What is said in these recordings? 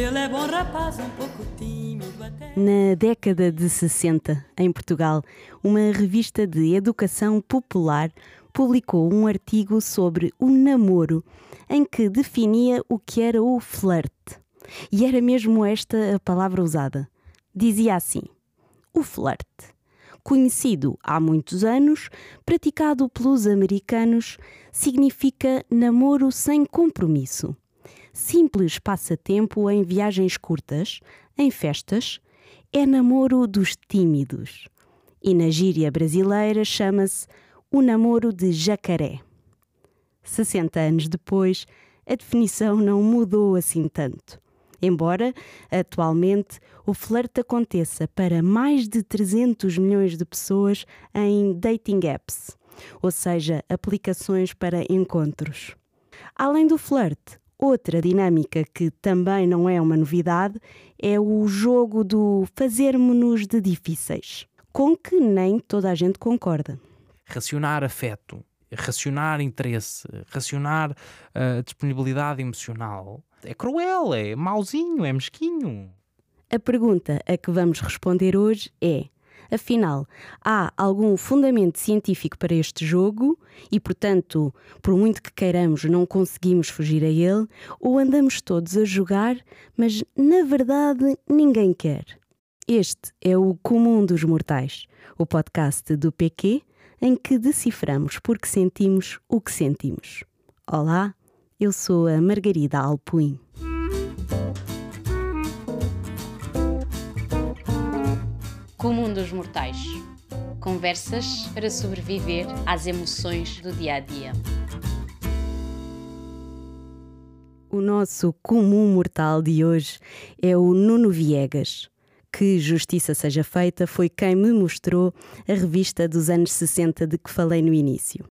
Ele é bom rapaz, um pouco tímido até. Na década de 60, em Portugal, uma revista de educação popular publicou um artigo sobre o namoro, em que definia o que era o flerte. E era mesmo esta a palavra usada. Dizia assim: o flerte. Conhecido há muitos anos, praticado pelos americanos, significa namoro sem compromisso. Simples passatempo em viagens curtas, em festas, é namoro dos tímidos. E na gíria brasileira chama-se o namoro de jacaré. 60 anos depois, a definição não mudou assim tanto. Embora, atualmente, o flerte aconteça para mais de 300 milhões de pessoas em dating apps, ou seja, aplicações para encontros. Além do flerte, outra dinâmica que também não é uma novidade é o jogo do fazer-nos de difíceis, com que nem toda a gente concorda. Racionar afeto, racionar interesse, racionar uh, disponibilidade emocional é cruel, é mauzinho, é mesquinho. A pergunta a que vamos responder hoje é: afinal, há algum fundamento científico para este jogo e, portanto, por muito que queiramos, não conseguimos fugir a ele, ou andamos todos a jogar, mas na verdade ninguém quer? Este é o Comum dos Mortais, o podcast do PQ em que deciframos porque sentimos o que sentimos. Olá, eu sou a Margarida Alpuim. Mortais Conversas para sobreviver às emoções do dia a dia. O nosso comum mortal de hoje é o Nuno Viegas. Que justiça seja feita, foi quem me mostrou a revista dos anos 60 de que falei no início.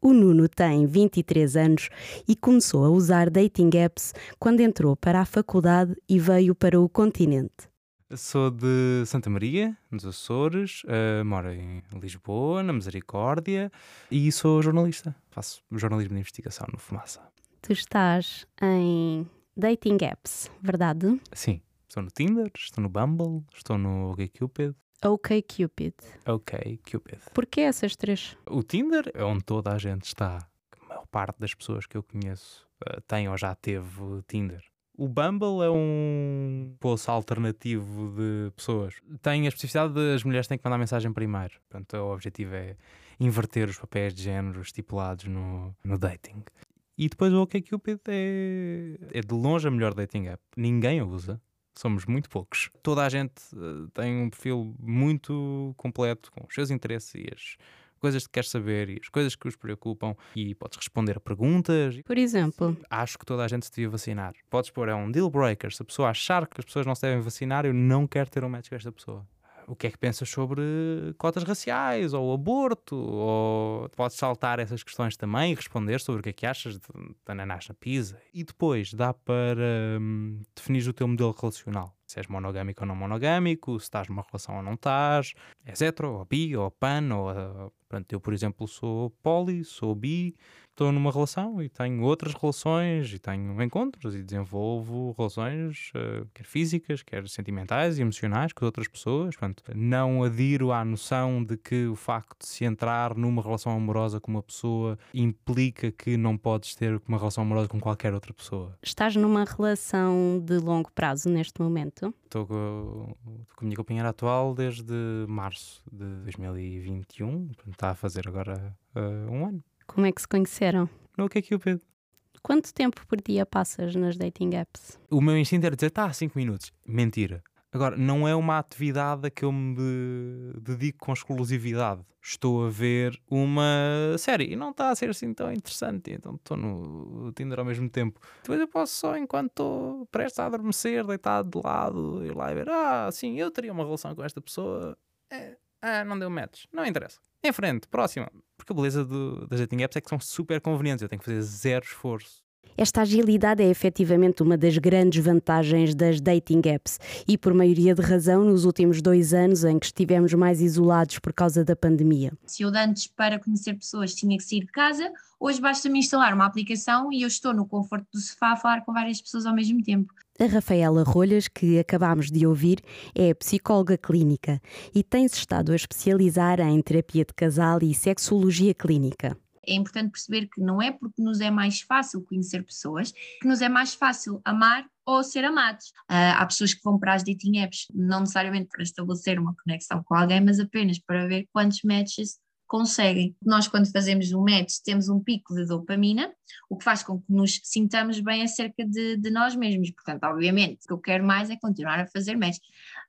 O Nuno tem 23 anos e começou a usar dating apps quando entrou para a faculdade e veio para o continente. Sou de Santa Maria, nos Açores, uh, moro em Lisboa, na Misericórdia, e sou jornalista. Faço jornalismo de investigação no Fumaça. Tu estás em dating apps, verdade? Sim, estou no Tinder, estou no Bumble, estou no OkCupid. OkCupid. OkCupid. Porquê essas três? O Tinder é onde toda a gente está. A maior parte das pessoas que eu conheço uh, tem ou já teve Tinder. O Bumble é um poço alternativo de pessoas. Tem a especificidade de as mulheres têm que mandar mensagem primeiro. Portanto, o objetivo é inverter os papéis de género estipulados no, no dating. E depois o OkCupid é, é de longe a melhor dating app. Ninguém a usa. Somos muito poucos. Toda a gente uh, tem um perfil muito completo com os seus interesses e as coisas que queres saber e as coisas que os preocupam e podes responder a perguntas. Por exemplo, Acho que toda a gente se devia vacinar. Podes pôr, é um deal breaker. Se a pessoa achar que as pessoas não se devem vacinar, eu não quero ter um match com esta pessoa. O que é que pensas sobre cotas raciais ou aborto? Ou podes saltar essas questões também e responder sobre o que é que achas de, de ananás na pizza. E depois dá para hum, definir o teu modelo relacional. Se és monogâmico ou não monogâmico, se estás numa relação ou não estás, és hetero, ou bi, ou pan, ou... Uh, pronto, eu, por exemplo, sou poli, sou bi, estou numa relação e tenho outras relações e tenho encontros e desenvolvo relações, uh, quer físicas, quer sentimentais e emocionais com outras pessoas. Portanto, não adiro à noção de que o facto de se entrar numa relação amorosa com uma pessoa implica que não podes ter uma relação amorosa com qualquer outra pessoa. estás numa relação de longo prazo neste momento? Estou com, com a minha companheira atual desde março de 2021, portanto, está a fazer agora uh, um ano. Como é que se conheceram? No OkCupid. Quanto tempo por dia passas nas dating apps? O meu instinto era dizer, tá, 5 minutos. Mentira. Agora, não é uma atividade a que eu me de- dedico com exclusividade. Estou a ver uma série e não está a ser assim tão interessante, então estou no Tinder ao mesmo tempo. Depois eu posso só, enquanto estou prestes a adormecer, deitado de lado, ir lá e ver, ah, sim, eu teria uma relação com esta pessoa. É, ah, não deu match. Não interessa. Em frente, próxima. Porque a beleza do, das dating apps é que são super convenientes. Eu tenho que fazer zero esforço. Esta agilidade é efetivamente uma das grandes vantagens das dating apps e, por maioria de razão, nos últimos dois anos em que estivemos mais isolados por causa da pandemia. Se eu antes para conhecer pessoas tinha que sair de casa, hoje basta-me instalar uma aplicação e eu estou no conforto do sofá a falar com várias pessoas ao mesmo tempo. A Rafaela Rolhas, que acabámos de ouvir, é psicóloga clínica e tem-se estado a especializar em terapia de casal e sexologia clínica. É importante perceber que não é porque nos é mais fácil conhecer pessoas que nos é mais fácil amar ou ser amados. Uh, há pessoas que vão para as dating apps não necessariamente para estabelecer uma conexão com alguém, mas apenas para ver quantos matches conseguem. Nós, quando fazemos um match, temos um pico de dopamina, o que faz com que nos sintamos bem acerca de, de nós mesmos. Portanto, obviamente, o que eu quero mais é continuar a fazer match.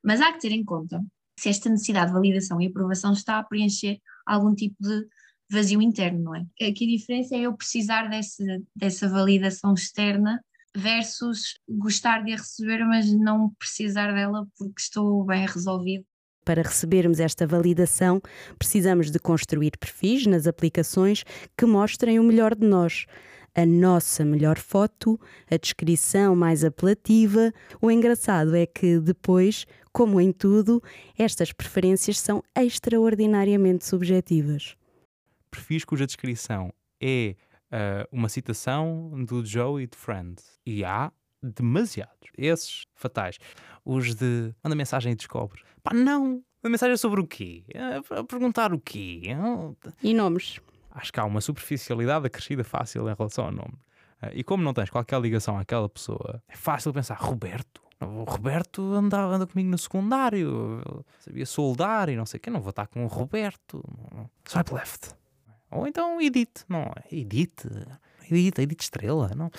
Mas há que ter em conta se esta necessidade de validação e aprovação está a preencher algum tipo de vazio interno, não é? Aqui a diferença é eu precisar desse, dessa validação externa versus gostar de a receber, mas não precisar dela porque estou bem resolvido para recebermos esta validação, precisamos de construir perfis nas aplicações que mostrem o melhor de nós. A nossa melhor foto, a descrição mais apelativa. O engraçado é que depois, como em tudo, estas preferências são extraordinariamente subjetivas. Perfis cuja descrição é uh, uma citação do Joey de Friends. E há demasiados. Esses fatais. Os de manda mensagem e descobre. Pá, não! A mensagem sobre o quê? A perguntar o quê? E nomes? Acho que há uma superficialidade acrescida fácil em relação ao nome. Ah, e como não tens qualquer ligação àquela pessoa, é fácil pensar, Roberto. O Roberto andava, anda comigo no secundário, sabia soldar e não sei o quê. Não vou estar com o Roberto. Swipe left. Ou então Edith, não é? Edith, Edith, Edith Estrela. Não.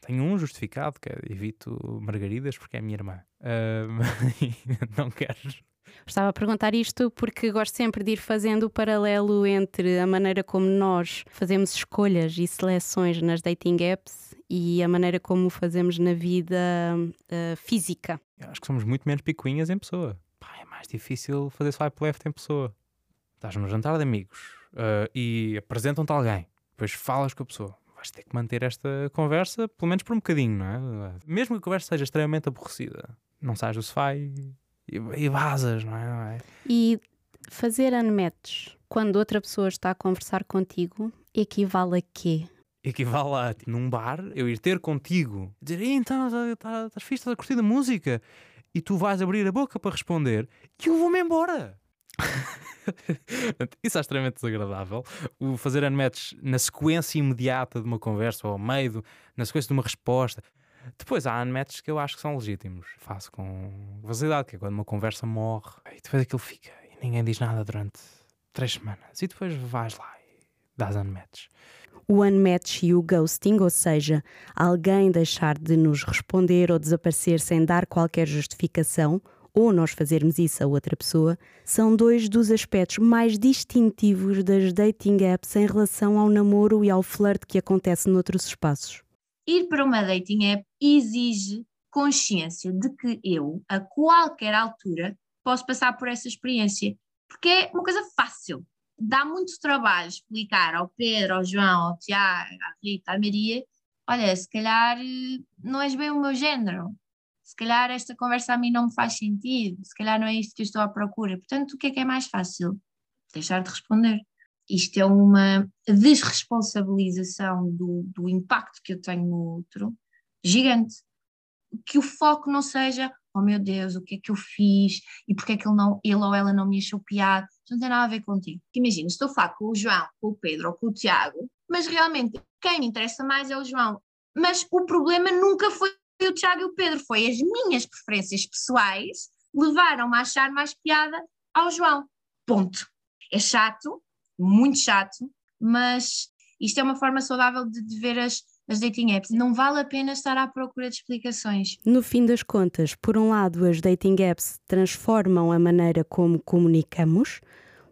Tenho um justificado, que é evito margaridas porque é a minha irmã. Uh, não queres. Estava a perguntar isto porque gosto sempre de ir fazendo o paralelo entre a maneira como nós fazemos escolhas e seleções nas dating apps e a maneira como fazemos na vida uh, física. Eu acho que somos muito menos picuinhas em pessoa. Pá, é mais difícil fazer swipe left em pessoa. Estás num jantar de amigos uh, e apresentam-te alguém, depois falas com a pessoa vais ter que manter esta conversa, pelo menos por um bocadinho, não é? Mesmo que a conversa seja extremamente aborrecida, não sais do sofá e, e, e vazas, não é? não é? E fazer unmatch quando outra pessoa está a conversar contigo equivale a quê? Equivale a, tipo, num bar, eu ir ter contigo, dizer, então, estás tá, tá, fixe, estás a curtir a música, e tu vais abrir a boca para responder, e eu vou-me embora. Isso é extremamente desagradável. O fazer unmatch na sequência imediata de uma conversa ou ao meio, na sequência de uma resposta. Depois há unmatches que eu acho que são legítimos. Faço com facilidade, que é quando uma conversa morre e depois aquilo fica e ninguém diz nada durante três semanas. E depois vais lá e dás unmatch. O unmatch e o ghosting, ou seja, alguém deixar de nos responder ou desaparecer sem dar qualquer justificação ou nós fazermos isso a outra pessoa, são dois dos aspectos mais distintivos das dating apps em relação ao namoro e ao flirt que acontece noutros espaços. Ir para uma dating app exige consciência de que eu, a qualquer altura, posso passar por essa experiência, porque é uma coisa fácil. Dá muito trabalho explicar ao Pedro, ao João, ao Tiago, à Rita, à Maria, olha, se calhar eh, não és bem o meu género, se calhar esta conversa a mim não me faz sentido, se calhar não é isto que eu estou à procura. Portanto, o que é que é mais fácil? Deixar de responder. Isto é uma desresponsabilização do, do impacto que eu tenho no outro gigante. Que o foco não seja, oh meu Deus, o que é que eu fiz e porque é que ele, não, ele ou ela não me achou piada. Não tem nada a ver contigo. Imagina, estou a falar com o João, com o Pedro ou com o Tiago, mas realmente quem me interessa mais é o João. Mas o problema nunca foi o Tiago e o Pedro, foi as minhas preferências pessoais levaram-me a achar mais piada ao João. Ponto. É chato, muito chato, mas isto é uma forma saudável de, de ver as, as dating apps. Não vale a pena estar à procura de explicações. No fim das contas, por um lado, as dating apps transformam a maneira como comunicamos.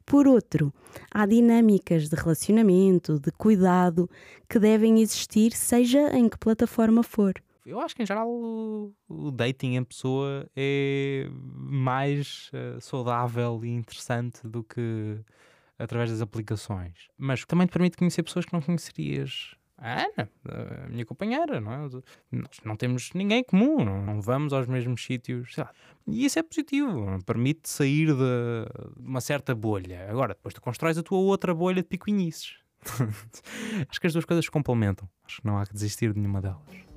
Por outro, há dinâmicas de relacionamento, de cuidado, que devem existir, seja em que plataforma for. Eu acho que em geral o, o dating em pessoa é mais uh, saudável e interessante do que através das aplicações. Mas também te permite conhecer pessoas que não conhecerias. A Ana, a minha companheira, não é? Nós não temos ninguém comum, não, vamos aos mesmos sítios. E isso é positivo, permite sair de, uma certa bolha. Agora, depois tu constróis a tua outra bolha de picuinhices. acho que as duas coisas se complementam. Acho que não há que desistir de nenhuma delas.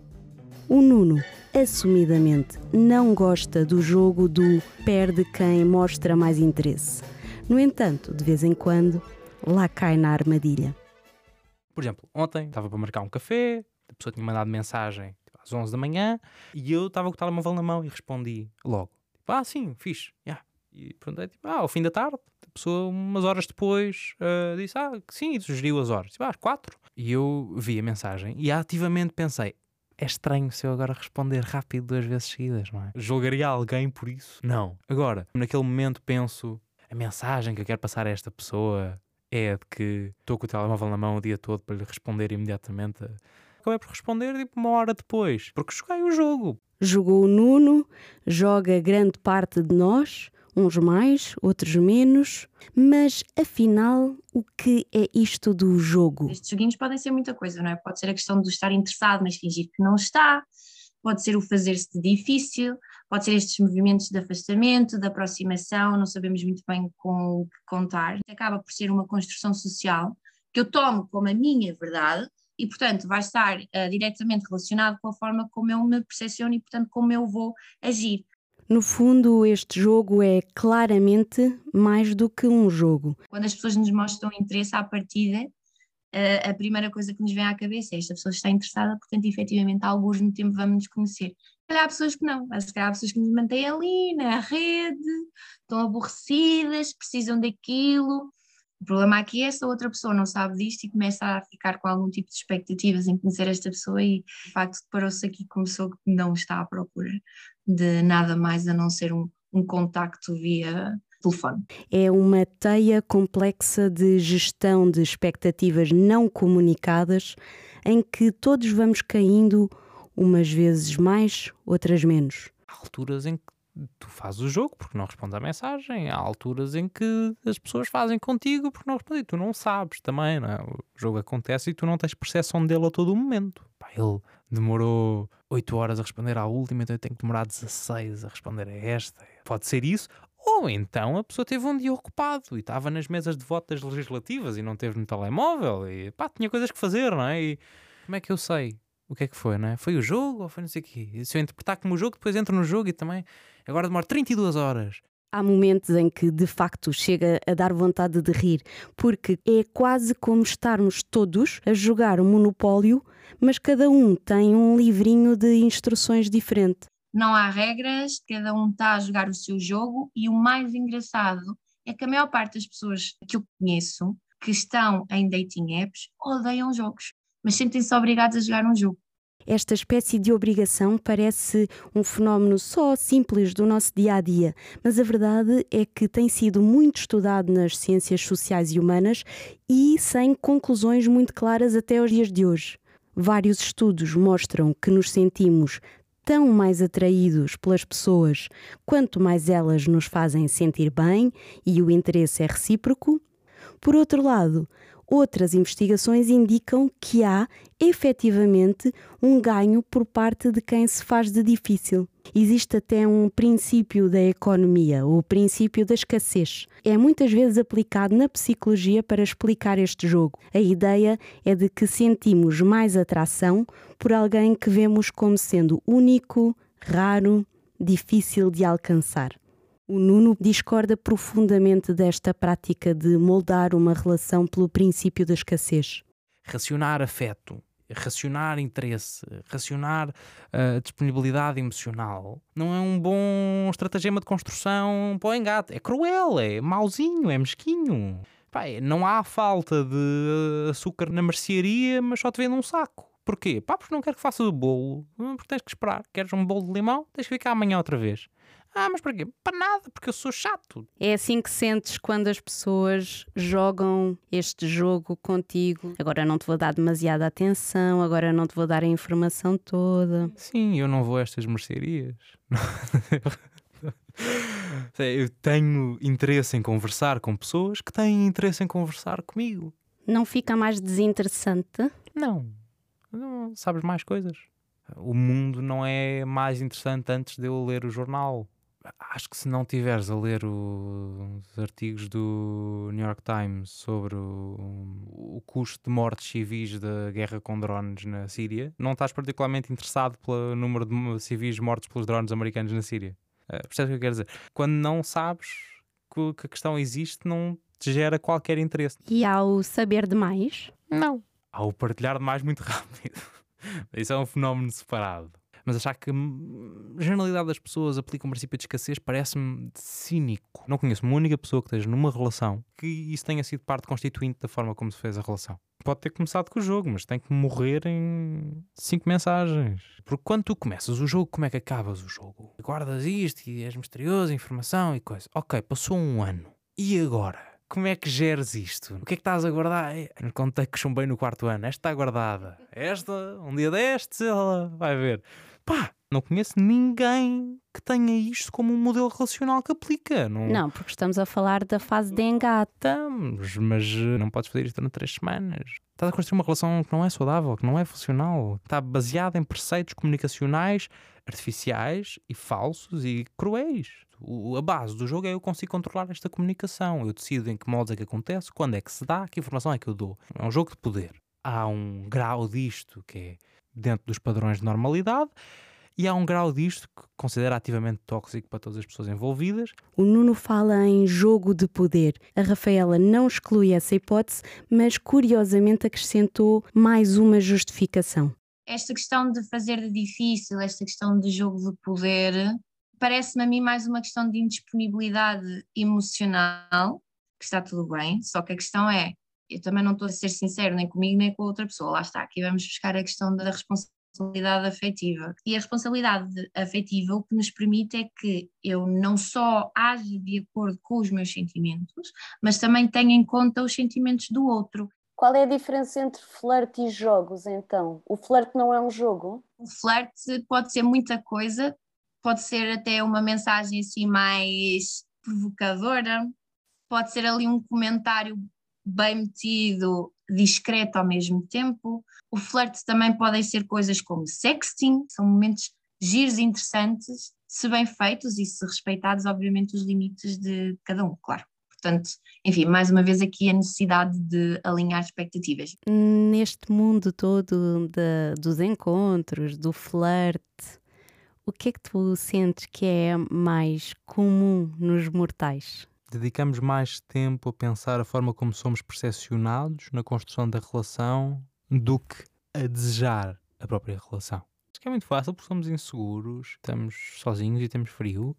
O Nuno, assumidamente, não gosta do jogo do perde quem mostra mais interesse. No entanto, de vez em quando, lá cai na armadilha. Por exemplo, ontem estava para marcar um café, a pessoa tinha mandado mensagem tipo, às 11 da manhã e eu estava com o telemóvel na mão e respondi logo. Tipo, ah, sim, fixe. Yeah. E perguntei, tipo, ah, ao fim da tarde. A pessoa, umas horas depois, uh, disse, ah, sim, e sugeriu as horas. Tipo, ah, às quatro. E eu vi a mensagem e ativamente pensei, é estranho se eu agora responder rápido duas vezes seguidas, não é? Julgaria alguém por isso? Não. Agora, naquele momento penso, a mensagem que eu quero passar a esta pessoa é de que estou com o telemóvel na mão o dia todo para lhe responder imediatamente. Acabei por responder tipo uma hora depois, porque joguei o jogo. Jogou o Nuno, joga grande parte de nós, uns mais, outros menos, mas afinal, o que é isto do jogo? Estes joguinhos podem ser muita coisa, não é? Pode ser a questão de estar interessado, mas fingir que não está, pode ser o fazer-se difícil, pode ser estes movimentos de afastamento, de aproximação, não sabemos muito bem com o que contar. Acaba por ser uma construção social que eu tomo como a minha verdade e, portanto, vai estar uh, diretamente relacionado com a forma como eu me percepciono e, portanto, como eu vou agir. No fundo, este jogo é claramente mais do que um jogo. Quando as pessoas nos mostram interesse à partida, a primeira coisa que nos vem à cabeça é esta pessoa está interessada, portanto, efetivamente, há alguns no tempo vamos nos conhecer. Calhar há pessoas que não, se calhar há pessoas que nos mantêm ali na rede, estão aborrecidas, precisam daquilo o problema aqui é se a outra pessoa não sabe disto e começa a ficar com algum tipo de expectativas em conhecer esta pessoa e de facto deparou-se aqui com uma pessoa que não está à procura de nada mais a não ser um, um contacto via telefone. É uma teia complexa de gestão de expectativas não comunicadas em que todos vamos caindo umas vezes mais, outras menos. Há alturas em que tu fazes o jogo porque não respondes à mensagem. Há alturas em que as pessoas fazem contigo porque não respondem. Tu não sabes também, não é? O jogo acontece e tu não tens percepção dele a todo o momento. Pá, ele demorou 8 horas a responder à última, então eu tenho que demorar 16 a responder a esta. Pode ser isso. Ou então a pessoa teve um dia ocupado e estava nas mesas de votos legislativas e não teve no telemóvel e pá, tinha coisas que fazer, não é? E como é que eu sei? o que é que foi, não é? Foi o jogo ou foi não sei o quê? E se eu interpretar como o jogo, depois entro no jogo e também agora demora 32 horas. Há momentos em que de facto chega a dar vontade de rir, porque é quase como estarmos todos a jogar um monopólio, mas cada um tem um livrinho de instruções diferente. Não há regras, cada um está a jogar o seu jogo e o mais engraçado é que a maior parte das pessoas que eu conheço que estão em dating apps odeiam jogos, mas sentem-se obrigados a jogar um jogo. Esta espécie de obrigação parece um fenómeno só simples do nosso dia a dia, mas a verdade é que tem sido muito estudado nas ciências sociais e humanas e sem conclusões muito claras até os dias de hoje. Vários estudos mostram que nos sentimos tão mais atraídos pelas pessoas quanto mais elas nos fazem sentir bem e o interesse é recíproco. Por outro lado, Outras investigações indicam que há, efetivamente, um ganho por parte de quem se faz de difícil. Existe até um princípio da economia, o princípio da escassez. É muitas vezes aplicado na psicologia para explicar este jogo. A ideia é de que sentimos mais atração por alguém que vemos como sendo único, raro, difícil de alcançar. O Nuno discorda profundamente desta prática de moldar uma relação pelo princípio da escassez. Racionar afeto, racionar interesse, racionar uh, disponibilidade emocional não é um bom estratagema de construção para o engate. É cruel, é mauzinho, é mesquinho. Pai, é, não há falta de açúcar na mercearia, mas só te vendo um saco. Porquê? Pá, porque não quero que faça o bolo. Porque tens que esperar. Queres um bolo de limão? Tens que ficar amanhã outra vez. Ah, mas para quê? Para nada, porque eu sou chato. É assim que sentes quando as pessoas jogam este jogo contigo. Agora não te vou dar demasiada atenção, agora não te vou dar a informação toda. Sim, eu não vou a estas mercearias. eu tenho interesse em conversar com pessoas que têm interesse em conversar comigo. Não fica mais desinteressante? Não. não sabes mais coisas. O mundo não é mais interessante antes de eu ler o jornal acho que se não tiveres a ler os artigos do New York Times sobre o, o custo de mortes civis da guerra com drones na Síria, não estás particularmente interessado pelo número de civis mortos pelos drones americanos na Síria. Uh, percebes o que eu quero dizer? Quando não sabes que, que a questão existe, não te gera qualquer interesse. E ao saber demais? Não. Ao partilhar demais muito rápido. Isso é um fenómeno separado. Mas achar que hum, a generalidade das pessoas aplica um princípio de escassez parece-me cínico. Não conheço uma única pessoa que esteja numa relação que isso tenha sido parte constituinte da forma como se fez a relação. Pode ter começado com o jogo, mas tem que morrer em cinco mensagens. Porque quando tu começas o jogo, como é que acabas o jogo? Guardas isto e és misterioso, informação e coisa. Ok, passou um ano. E agora? como é que geres isto? O que é que estás a guardar? Eu contei que chumbei no quarto ano. Esta está guardada. Esta, um dia destes, ela vai ver. Pá, não conheço ninguém que tenha isto como um modelo relacional que aplica. Não, não porque estamos a falar da fase de engate. Estamos, mas eh, não podes fazer isto durante três semanas. Estás a construir uma relação que não é saudável, que não é funcional. Está baseada em preceitos comunicacionais artificiais e falsos e cruéis. O, a base do jogo é eu consigo controlar esta comunicação. Eu decido em que modos é que acontece, quando é que se dá, que informação é que eu dou. É um jogo de poder. Há um grau disto que é dentro dos padrões de normalidade e há um grau disto que considera ativamente tóxico para todas as pessoas envolvidas. O Nuno fala em jogo de poder. A Rafaela não exclui essa hipótese, mas curiosamente acrescentou mais uma justificação. Esta questão de fazer de difícil, esta questão de jogo de poder, parece-me a mim mais uma questão de indisponibilidade emocional, que está tudo bem, só que a questão é, eu também não estou a ser sincero nem comigo nem com a outra pessoa, lá está, aqui vamos buscar a questão da responsabilidade afetiva. E a responsabilidade afetiva o que nos permite é que eu não só age de acordo com os meus sentimentos, mas também tenha em conta os sentimentos do outro. Qual é a diferença entre flerte e jogos, então? O flerte não é um jogo? O flerte pode ser muita coisa, pode ser até uma mensagem assim mais provocadora, pode ser ali um comentário bem metido, discreto ao mesmo tempo. O flerte também podem ser coisas como sexting, são momentos giros interessantes, se bem feitos e se respeitados, obviamente, os limites de cada um, claro. Portanto, enfim, mais uma vez aqui a necessidade de alinhar expectativas. Neste mundo todo de, dos encontros, do flerte, o que é que tu sentes que é mais comum nos mortais? Dedicamos mais tempo a pensar a forma como somos percepcionados na construção da relação do que a desejar a própria relação. Acho que é muito fácil porque somos inseguros, estamos sozinhos e temos frio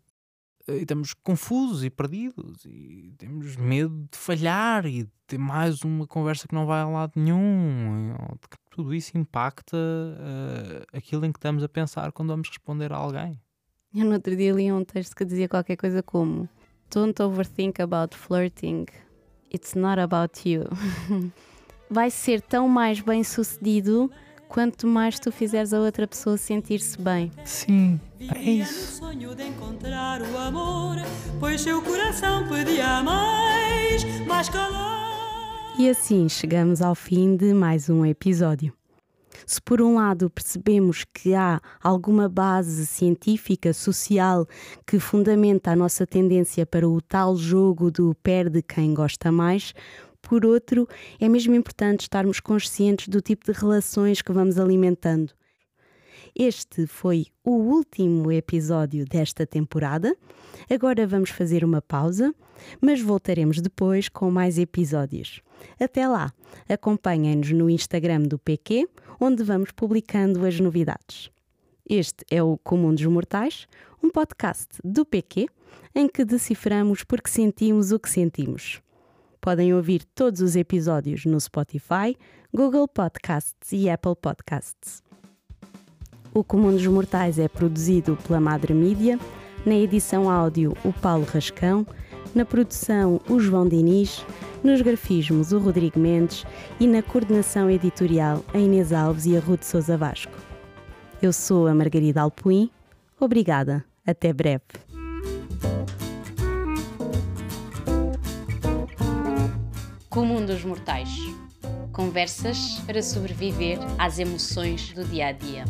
e estamos confusos e perdidos e temos medo de falhar e de ter mais uma conversa que não vai a lado nenhum. Tudo isso impacta uh, aquilo em que estamos a pensar quando vamos responder a alguém. Eu no outro dia li um texto que dizia qualquer coisa como Don't overthink about flirting. It's not about you. vai ser tão mais bem sucedido quanto mais tu fizeres a outra pessoa sentir-se bem. Sim, é isso. sonho de encontrar o amor, pois seu coração pedia mais, mais calor. E assim chegamos ao fim de mais um episódio. Se por um lado percebemos que há alguma base científica, social, que fundamenta a nossa tendência para o tal jogo do perde quem gosta mais, por outro, é mesmo importante estarmos conscientes do tipo de relações que vamos alimentando. Este foi o último episódio desta temporada. Agora vamos fazer uma pausa, mas voltaremos depois com mais episódios. Até lá, acompanhem-nos no Instagram do PQ, onde vamos publicando as novidades. Este é o Comum dos Mortais, um podcast do PQ em que deciframos porque sentimos o que sentimos. Podem ouvir todos os episódios no Spotify, Google Podcasts e Apple Podcasts. O Comum dos Mortais é produzido pela Madre Mídia, na edição áudio o Paulo Rascão, na produção o João Diniz, nos grafismos o Rodrigo Mendes e na coordenação editorial a Inês Alves e a Ruth Souza Vasco. Eu sou a Margarida Alpuim. Obrigada. Até breve. Comum dos Mortais. Conversas para sobreviver às emoções do dia a dia.